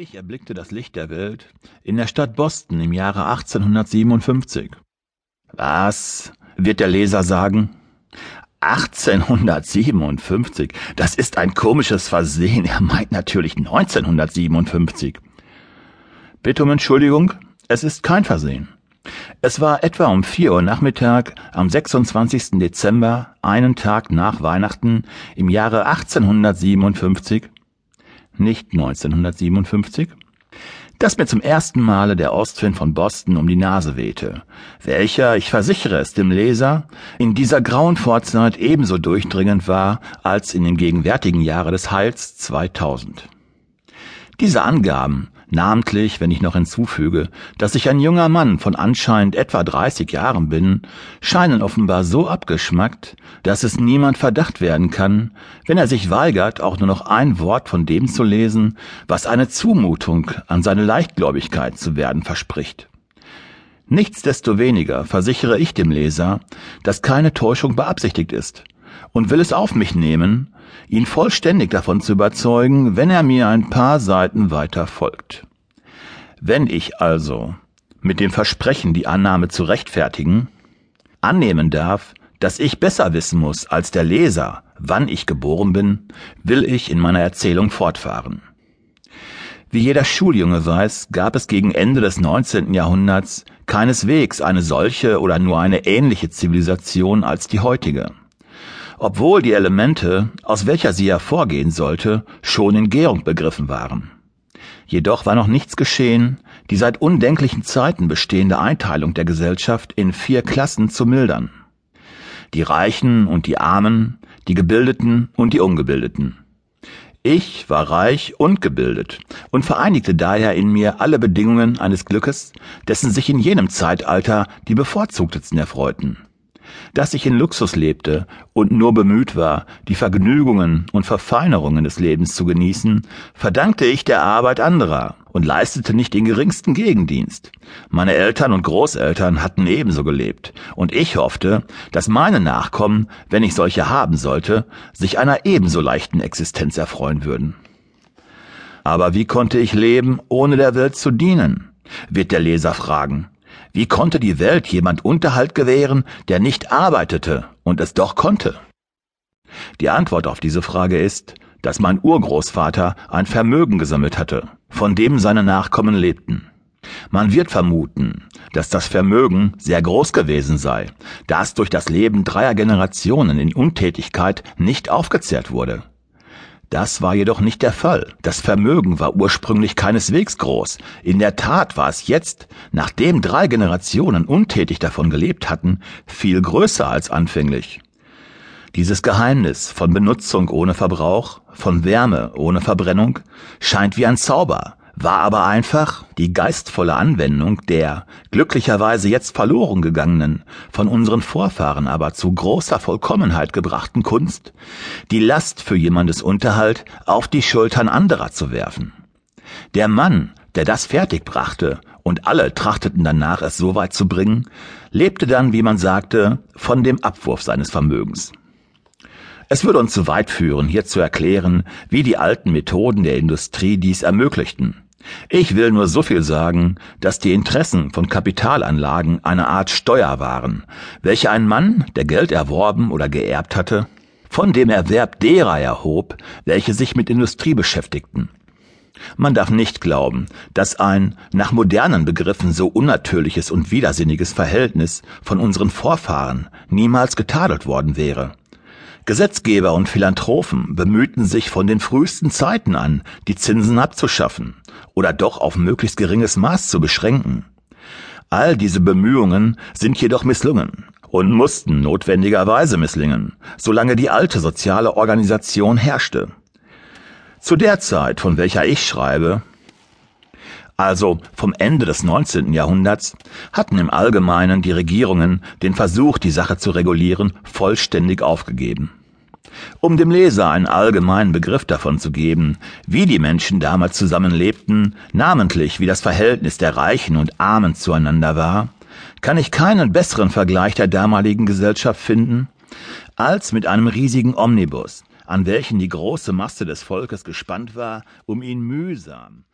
Ich erblickte das Licht der Welt in der Stadt Boston im Jahre 1857. Was, wird der Leser sagen? 1857, das ist ein komisches Versehen. Er meint natürlich 1957. Bitte um Entschuldigung, es ist kein Versehen. Es war etwa um vier Uhr Nachmittag am 26. Dezember, einen Tag nach Weihnachten im Jahre 1857, nicht 1957, dass mir zum ersten Male der Ostwind von Boston um die Nase wehte, welcher, ich versichere es dem Leser, in dieser grauen Vorzeit ebenso durchdringend war als in dem gegenwärtigen Jahre des Heils 2000. Diese Angaben namentlich wenn ich noch hinzufüge, dass ich ein junger Mann von anscheinend etwa 30 Jahren bin, scheinen offenbar so abgeschmackt, dass es niemand Verdacht werden kann, wenn er sich weigert, auch nur noch ein Wort von dem zu lesen, was eine Zumutung an seine Leichtgläubigkeit zu werden verspricht. Nichtsdestoweniger versichere ich dem Leser, dass keine Täuschung beabsichtigt ist und will es auf mich nehmen, ihn vollständig davon zu überzeugen, wenn er mir ein paar Seiten weiter folgt. Wenn ich also mit dem Versprechen, die Annahme zu rechtfertigen, annehmen darf, dass ich besser wissen muss als der Leser, wann ich geboren bin, will ich in meiner Erzählung fortfahren. Wie jeder Schuljunge weiß, gab es gegen Ende des 19. Jahrhunderts keineswegs eine solche oder nur eine ähnliche Zivilisation als die heutige obwohl die Elemente, aus welcher sie hervorgehen sollte, schon in Gärung begriffen waren. Jedoch war noch nichts geschehen, die seit undenklichen Zeiten bestehende Einteilung der Gesellschaft in vier Klassen zu mildern. Die Reichen und die Armen, die Gebildeten und die Ungebildeten. Ich war reich und gebildet und vereinigte daher in mir alle Bedingungen eines Glückes, dessen sich in jenem Zeitalter die bevorzugtesten erfreuten dass ich in Luxus lebte und nur bemüht war, die Vergnügungen und Verfeinerungen des Lebens zu genießen, verdankte ich der Arbeit anderer und leistete nicht den geringsten Gegendienst. Meine Eltern und Großeltern hatten ebenso gelebt, und ich hoffte, dass meine Nachkommen, wenn ich solche haben sollte, sich einer ebenso leichten Existenz erfreuen würden. Aber wie konnte ich leben, ohne der Welt zu dienen? wird der Leser fragen. Wie konnte die Welt jemand Unterhalt gewähren, der nicht arbeitete und es doch konnte? Die Antwort auf diese Frage ist, dass mein Urgroßvater ein Vermögen gesammelt hatte, von dem seine Nachkommen lebten. Man wird vermuten, dass das Vermögen sehr groß gewesen sei, da es durch das Leben dreier Generationen in Untätigkeit nicht aufgezehrt wurde. Das war jedoch nicht der Fall. Das Vermögen war ursprünglich keineswegs groß. In der Tat war es jetzt, nachdem drei Generationen untätig davon gelebt hatten, viel größer als anfänglich. Dieses Geheimnis von Benutzung ohne Verbrauch, von Wärme ohne Verbrennung, scheint wie ein Zauber, war aber einfach die geistvolle Anwendung der glücklicherweise jetzt verloren gegangenen, von unseren Vorfahren aber zu großer Vollkommenheit gebrachten Kunst, die Last für jemandes Unterhalt auf die Schultern anderer zu werfen. Der Mann, der das fertig brachte, und alle trachteten danach, es so weit zu bringen, lebte dann, wie man sagte, von dem Abwurf seines Vermögens. Es würde uns zu weit führen, hier zu erklären, wie die alten Methoden der Industrie dies ermöglichten. Ich will nur so viel sagen, dass die Interessen von Kapitalanlagen eine Art Steuer waren, welche ein Mann, der Geld erworben oder geerbt hatte, von dem Erwerb derer erhob, welche sich mit Industrie beschäftigten. Man darf nicht glauben, dass ein nach modernen Begriffen so unnatürliches und widersinniges Verhältnis von unseren Vorfahren niemals getadelt worden wäre. Gesetzgeber und Philanthropen bemühten sich von den frühesten Zeiten an, die Zinsen abzuschaffen oder doch auf möglichst geringes Maß zu beschränken. All diese Bemühungen sind jedoch misslungen und mussten notwendigerweise misslingen, solange die alte soziale Organisation herrschte. Zu der Zeit, von welcher ich schreibe, also vom Ende des 19. Jahrhunderts, hatten im Allgemeinen die Regierungen den Versuch, die Sache zu regulieren, vollständig aufgegeben. Um dem Leser einen allgemeinen Begriff davon zu geben, wie die Menschen damals zusammenlebten, namentlich wie das Verhältnis der Reichen und Armen zueinander war, kann ich keinen besseren Vergleich der damaligen Gesellschaft finden, als mit einem riesigen Omnibus, an welchen die große Masse des Volkes gespannt war, um ihn mühsam